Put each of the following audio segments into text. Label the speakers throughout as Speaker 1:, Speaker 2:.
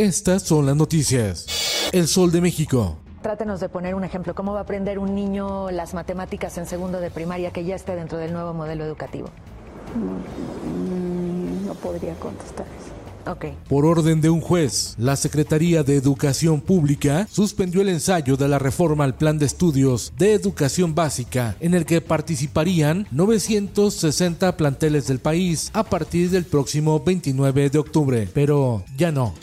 Speaker 1: Estas son las noticias. El Sol de México.
Speaker 2: Trátenos de poner un ejemplo. ¿Cómo va a aprender un niño las matemáticas en segundo de primaria que ya esté dentro del nuevo modelo educativo?
Speaker 3: Mm, No podría contestar eso.
Speaker 2: Ok.
Speaker 1: Por orden de un juez, la Secretaría de Educación Pública suspendió el ensayo de la reforma al Plan de Estudios de Educación Básica, en el que participarían 960 planteles del país a partir del próximo 29 de octubre. Pero ya no.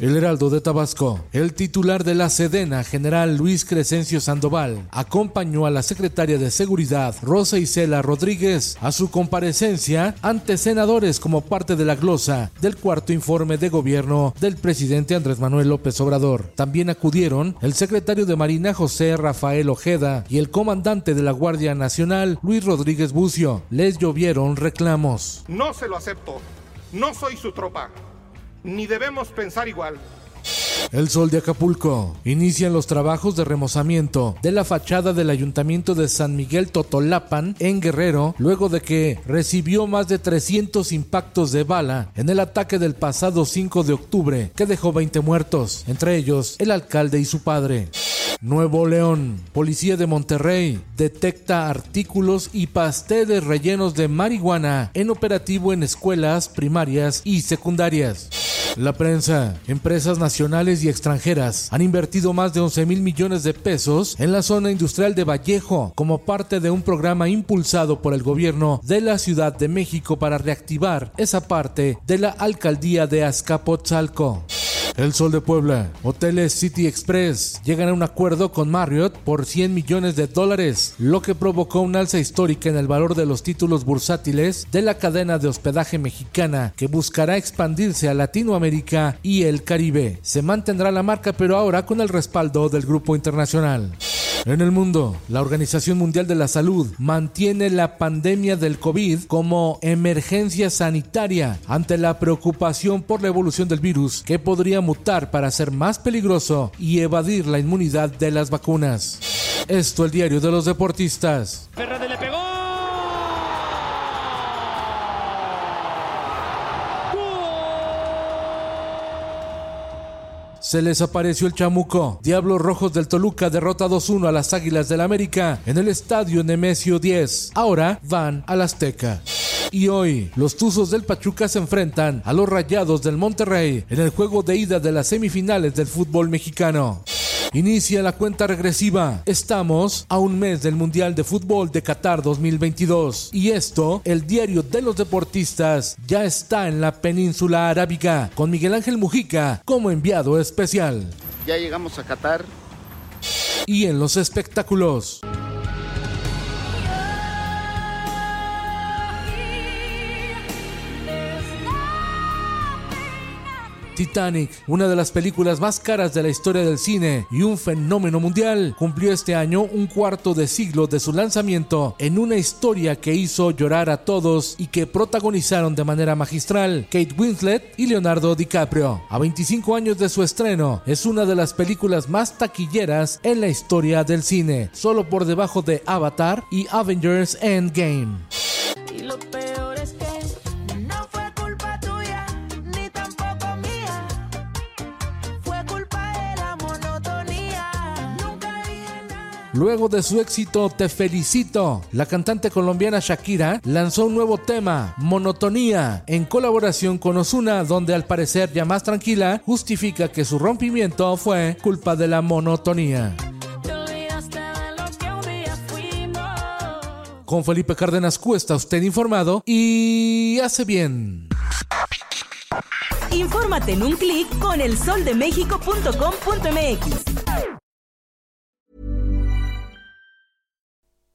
Speaker 1: El Heraldo de Tabasco, el titular de la Sedena, general Luis Crescencio Sandoval, acompañó a la secretaria de Seguridad, Rosa Isela Rodríguez, a su comparecencia ante senadores como parte de la glosa del cuarto informe de gobierno del presidente Andrés Manuel López Obrador. También acudieron el secretario de Marina José Rafael Ojeda y el comandante de la Guardia Nacional, Luis Rodríguez Bucio. Les llovieron reclamos.
Speaker 4: No se lo acepto. No soy su tropa. Ni debemos pensar igual.
Speaker 1: El Sol de Acapulco. Inician los trabajos de remozamiento de la fachada del Ayuntamiento de San Miguel Totolapan en Guerrero, luego de que recibió más de 300 impactos de bala en el ataque del pasado 5 de octubre, que dejó 20 muertos, entre ellos el alcalde y su padre. Nuevo León. Policía de Monterrey detecta artículos y pasteles rellenos de marihuana en operativo en escuelas primarias y secundarias. La prensa, empresas nacionales y extranjeras han invertido más de 11 mil millones de pesos en la zona industrial de Vallejo como parte de un programa impulsado por el gobierno de la Ciudad de México para reactivar esa parte de la alcaldía de Azcapotzalco. El Sol de Puebla, Hoteles City Express llegan a un acuerdo con Marriott por 100 millones de dólares, lo que provocó un alza histórica en el valor de los títulos bursátiles de la cadena de hospedaje mexicana que buscará expandirse a Latinoamérica y el Caribe. Se mantendrá la marca pero ahora con el respaldo del grupo internacional. En el mundo, la Organización Mundial de la Salud mantiene la pandemia del COVID como emergencia sanitaria ante la preocupación por la evolución del virus que podría mutar para ser más peligroso y evadir la inmunidad de las vacunas. Esto el diario de los deportistas. Se les apareció el chamuco. Diablos Rojos del Toluca derrota 2-1 a las Águilas del América en el estadio Nemesio 10. Ahora van al Azteca. Y hoy, los Tuzos del Pachuca se enfrentan a los Rayados del Monterrey en el juego de ida de las semifinales del fútbol mexicano. Inicia la cuenta regresiva. Estamos a un mes del Mundial de Fútbol de Qatar 2022. Y esto, el diario de los deportistas, ya está en la península arábiga, con Miguel Ángel Mujica como enviado especial.
Speaker 5: Ya llegamos a Qatar.
Speaker 1: Y en los espectáculos. Titanic, una de las películas más caras de la historia del cine y un fenómeno mundial, cumplió este año un cuarto de siglo de su lanzamiento en una historia que hizo llorar a todos y que protagonizaron de manera magistral Kate Winslet y Leonardo DiCaprio. A 25 años de su estreno, es una de las películas más taquilleras en la historia del cine, solo por debajo de Avatar y Avengers Endgame. Luego de su éxito Te Felicito, la cantante colombiana Shakira lanzó un nuevo tema, Monotonía, en colaboración con Ozuna, donde al parecer ya más tranquila, justifica que su rompimiento fue culpa de la monotonía. Con Felipe Cárdenas Q está usted informado y hace bien.
Speaker 6: Infórmate en un clic con elsoldemexico.com.mx.